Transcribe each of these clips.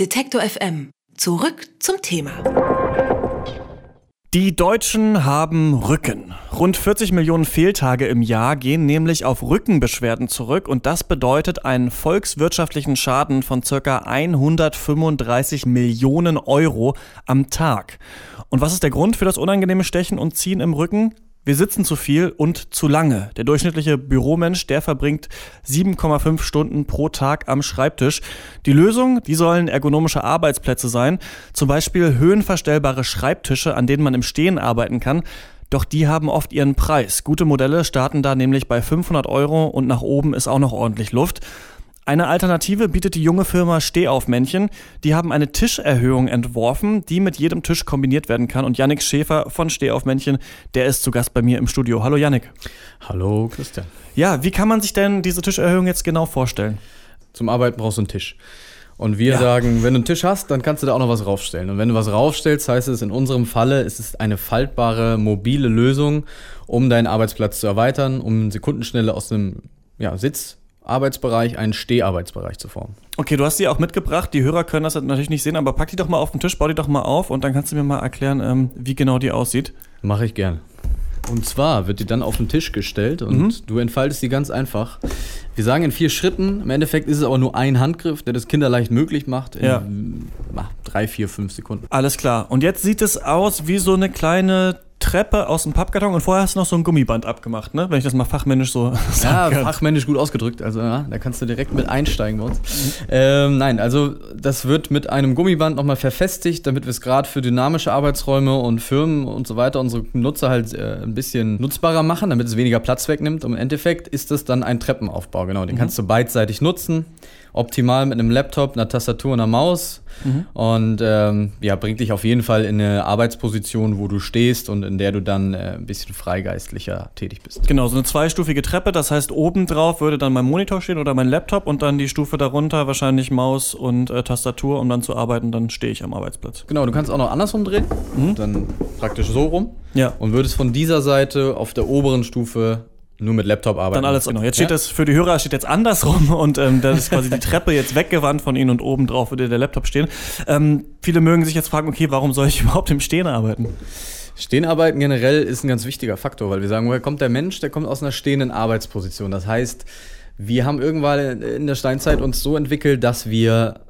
Detektor FM. Zurück zum Thema. Die Deutschen haben Rücken. Rund 40 Millionen Fehltage im Jahr gehen nämlich auf Rückenbeschwerden zurück und das bedeutet einen volkswirtschaftlichen Schaden von circa 135 Millionen Euro am Tag. Und was ist der Grund für das unangenehme Stechen und Ziehen im Rücken? Wir sitzen zu viel und zu lange. Der durchschnittliche Büromensch, der verbringt 7,5 Stunden pro Tag am Schreibtisch. Die Lösung, die sollen ergonomische Arbeitsplätze sein, zum Beispiel höhenverstellbare Schreibtische, an denen man im Stehen arbeiten kann. Doch die haben oft ihren Preis. Gute Modelle starten da nämlich bei 500 Euro und nach oben ist auch noch ordentlich Luft. Eine Alternative bietet die junge Firma Stehaufmännchen. Die haben eine Tischerhöhung entworfen, die mit jedem Tisch kombiniert werden kann. Und Yannick Schäfer von Stehaufmännchen, der ist zu Gast bei mir im Studio. Hallo Yannick. Hallo Christian. Ja, wie kann man sich denn diese Tischerhöhung jetzt genau vorstellen? Zum Arbeiten brauchst du einen Tisch. Und wir ja. sagen, wenn du einen Tisch hast, dann kannst du da auch noch was raufstellen. Und wenn du was raufstellst, heißt es in unserem Falle, es ist eine faltbare, mobile Lösung, um deinen Arbeitsplatz zu erweitern, um Sekundenschnelle aus dem ja, Sitz Arbeitsbereich einen Steharbeitsbereich zu formen. Okay, du hast die auch mitgebracht. Die Hörer können das natürlich nicht sehen, aber pack die doch mal auf den Tisch, bau die doch mal auf und dann kannst du mir mal erklären, ähm, wie genau die aussieht. Mache ich gern. Und zwar wird die dann auf den Tisch gestellt und mhm. du entfaltest die ganz einfach. Wir sagen in vier Schritten. Im Endeffekt ist es aber nur ein Handgriff, der das kinderleicht möglich macht. In ja. drei, vier, fünf Sekunden. Alles klar. Und jetzt sieht es aus wie so eine kleine Treppe aus dem Pappkarton und vorher hast du noch so ein Gummiband abgemacht, ne? Wenn ich das mal fachmännisch so Ja, fachmännisch gut ausgedrückt. Also ja, da kannst du direkt mit einsteigen bei uns. Ähm, nein, also das wird mit einem Gummiband nochmal verfestigt, damit wir es gerade für dynamische Arbeitsräume und Firmen und so weiter unsere Nutzer halt äh, ein bisschen nutzbarer machen, damit es weniger Platz wegnimmt. Und im Endeffekt ist das dann ein Treppenaufbau, genau. Den mhm. kannst du beidseitig nutzen optimal mit einem Laptop, einer Tastatur und einer Maus. Mhm. Und ähm, ja, bringt dich auf jeden Fall in eine Arbeitsposition, wo du stehst und in der du dann äh, ein bisschen freigeistlicher tätig bist. Genau, so eine zweistufige Treppe. Das heißt, oben drauf würde dann mein Monitor stehen oder mein Laptop und dann die Stufe darunter wahrscheinlich Maus und äh, Tastatur, um dann zu arbeiten. Dann stehe ich am Arbeitsplatz. Genau, du kannst auch noch andersrum drehen. Mhm. Dann praktisch so rum. Ja. Und würdest von dieser Seite auf der oberen Stufe nur mit Laptop arbeiten. Dann alles genau. Jetzt steht ja? das für die Hörer steht jetzt andersrum und ähm, da ist quasi die Treppe jetzt weggewandt von ihnen und oben drauf würde der Laptop stehen. Ähm, viele mögen sich jetzt fragen, okay, warum soll ich überhaupt im Stehen arbeiten? Stehen arbeiten generell ist ein ganz wichtiger Faktor, weil wir sagen, woher kommt der Mensch? Der kommt aus einer stehenden Arbeitsposition. Das heißt, wir haben irgendwann in der Steinzeit uns so entwickelt, dass wir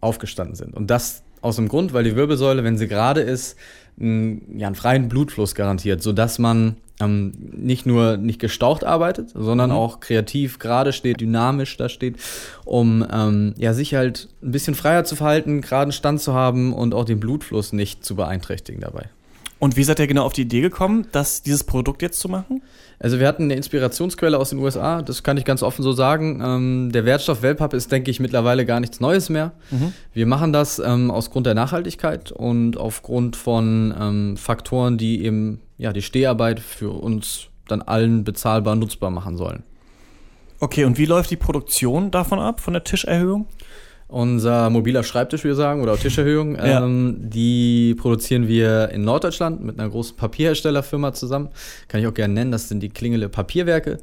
aufgestanden sind. Und das aus dem Grund, weil die Wirbelsäule, wenn sie gerade ist, einen, ja, einen freien Blutfluss garantiert, sodass man ähm, nicht nur nicht gestaucht arbeitet, sondern mhm. auch kreativ gerade steht, dynamisch da steht, um ähm, ja, sich halt ein bisschen freier zu verhalten, geraden Stand zu haben und auch den Blutfluss nicht zu beeinträchtigen dabei. Und wie seid ihr genau auf die Idee gekommen, das, dieses Produkt jetzt zu machen? Also wir hatten eine Inspirationsquelle aus den USA, das kann ich ganz offen so sagen. Ähm, der Wertstoff Wellpapp ist, denke ich, mittlerweile gar nichts Neues mehr. Mhm. Wir machen das ähm, aus Grund der Nachhaltigkeit und aufgrund von ähm, Faktoren, die eben ja, die Steharbeit für uns dann allen bezahlbar nutzbar machen sollen. Okay, und wie läuft die Produktion davon ab, von der Tischerhöhung? Unser mobiler Schreibtisch, wir sagen, oder Tischerhöhung, ja. ähm, die produzieren wir in Norddeutschland mit einer großen Papierherstellerfirma zusammen. Kann ich auch gerne nennen, das sind die Klingele Papierwerke.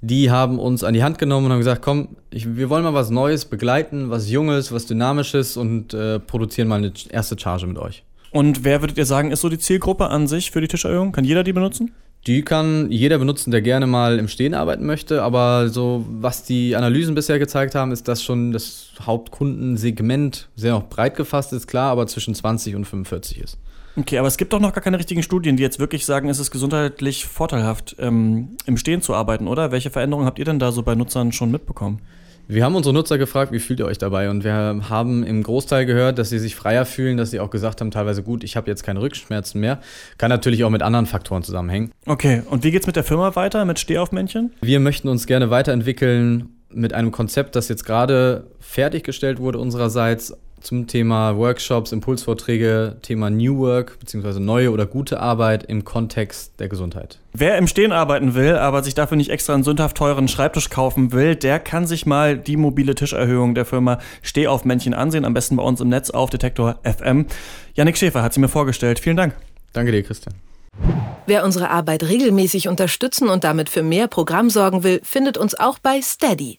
Die haben uns an die Hand genommen und haben gesagt, komm, ich, wir wollen mal was Neues begleiten, was Junges, was Dynamisches und äh, produzieren mal eine erste Charge mit euch. Und wer würdet ihr sagen, ist so die Zielgruppe an sich für die Tischerhöhung? Kann jeder die benutzen? Die kann jeder benutzen, der gerne mal im Stehen arbeiten möchte. Aber so, was die Analysen bisher gezeigt haben, ist, dass schon das Hauptkundensegment sehr breit gefasst ist, klar, aber zwischen 20 und 45 ist. Okay, aber es gibt doch noch gar keine richtigen Studien, die jetzt wirklich sagen, es ist gesundheitlich vorteilhaft, ähm, im Stehen zu arbeiten, oder? Welche Veränderungen habt ihr denn da so bei Nutzern schon mitbekommen? Wir haben unsere Nutzer gefragt, wie fühlt ihr euch dabei? Und wir haben im Großteil gehört, dass sie sich freier fühlen, dass sie auch gesagt haben, teilweise gut, ich habe jetzt keine Rückenschmerzen mehr. Kann natürlich auch mit anderen Faktoren zusammenhängen. Okay, und wie geht's mit der Firma weiter, mit Stehaufmännchen? Wir möchten uns gerne weiterentwickeln mit einem Konzept, das jetzt gerade fertiggestellt wurde unsererseits zum Thema Workshops, Impulsvorträge, Thema New Work bzw. neue oder gute Arbeit im Kontext der Gesundheit. Wer im Stehen arbeiten will, aber sich dafür nicht extra einen sündhaft teuren Schreibtisch kaufen will, der kann sich mal die mobile Tischerhöhung der Firma Stehaufmännchen ansehen, am besten bei uns im Netz auf Detektor FM. Janik Schäfer hat sie mir vorgestellt. Vielen Dank. Danke dir, Christian. Wer unsere Arbeit regelmäßig unterstützen und damit für mehr Programm sorgen will, findet uns auch bei Steady